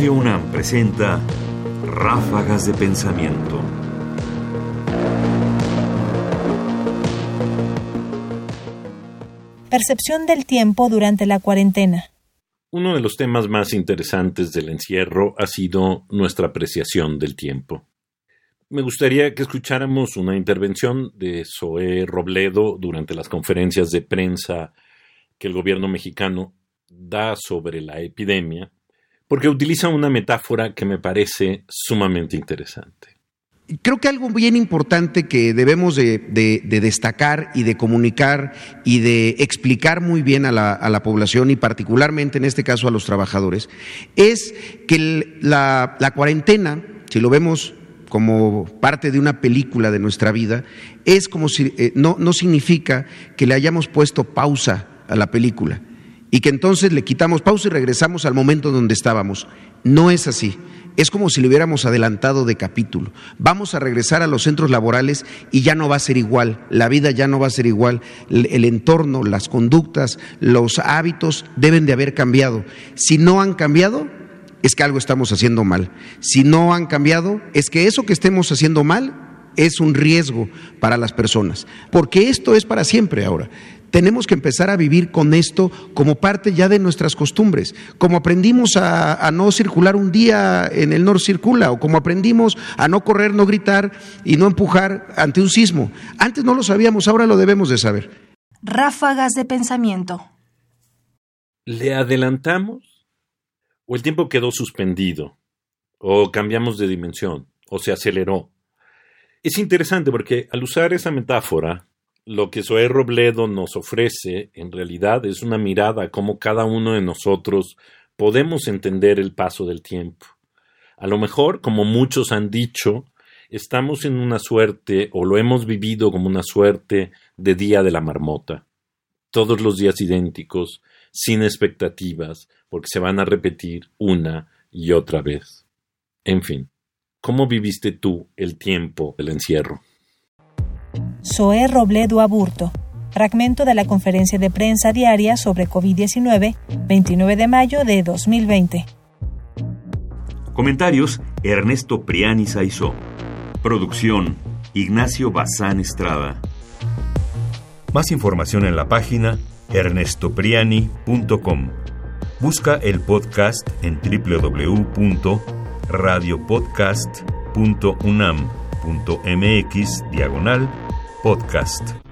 Radio UNAM presenta Ráfagas de Pensamiento. Percepción del tiempo durante la cuarentena. Uno de los temas más interesantes del encierro ha sido nuestra apreciación del tiempo. Me gustaría que escucháramos una intervención de Zoé Robledo durante las conferencias de prensa que el gobierno mexicano da sobre la epidemia, porque utiliza una metáfora que me parece sumamente interesante. Creo que algo bien importante que debemos de, destacar y de comunicar y de explicar muy bien a la, población y particularmente en este caso a los trabajadores es que la, cuarentena, si lo vemos como parte de una película de nuestra vida, es como si eh, no, no significa que le hayamos puesto pausa a la película y que entonces le quitamos pausa y regresamos al momento donde estábamos. No es así. Es como si le hubiéramos adelantado de capítulo. Vamos a regresar a los centros laborales y ya no va a ser igual. La vida ya no va a ser igual. El entorno, las conductas, los hábitos deben de haber cambiado. Si no han cambiado, es que algo estamos haciendo mal. Si no han cambiado, es que eso que estemos haciendo mal es un riesgo para las personas. Porque esto es para siempre ahora tenemos que empezar a vivir con esto como parte ya de nuestras costumbres. Como aprendimos a, no circular un día en el Nor Circula, o como aprendimos a no correr, no gritar y no empujar ante un sismo. Antes no lo sabíamos, ahora lo debemos de saber. Ráfagas de pensamiento. ¿Le adelantamos? ¿O el tiempo quedó suspendido? ¿O cambiamos de dimensión? ¿O se aceleró? Es interesante porque al usar esa metáfora, lo que Zoé Robledo nos ofrece en realidad es una mirada a cómo cada uno de nosotros podemos entender el paso del tiempo. A lo mejor, como muchos han dicho, estamos en una suerte, o lo hemos vivido como una suerte, de día de la marmota. Todos los días idénticos, sin expectativas, porque se van a repetir una y otra vez. En fin, ¿cómo viviste tú el tiempo del encierro? Zoé Robledo Aburto. Fragmento de la conferencia de prensa diaria sobre COVID-19, 29 de mayo de 2020. Comentarios: Ernesto Priani Saizó. Producción: Ignacio Bazán Estrada. Más información en la página ernestopriani.com. Busca el podcast en www.radiopodcast.unam.mx diagonal podcast.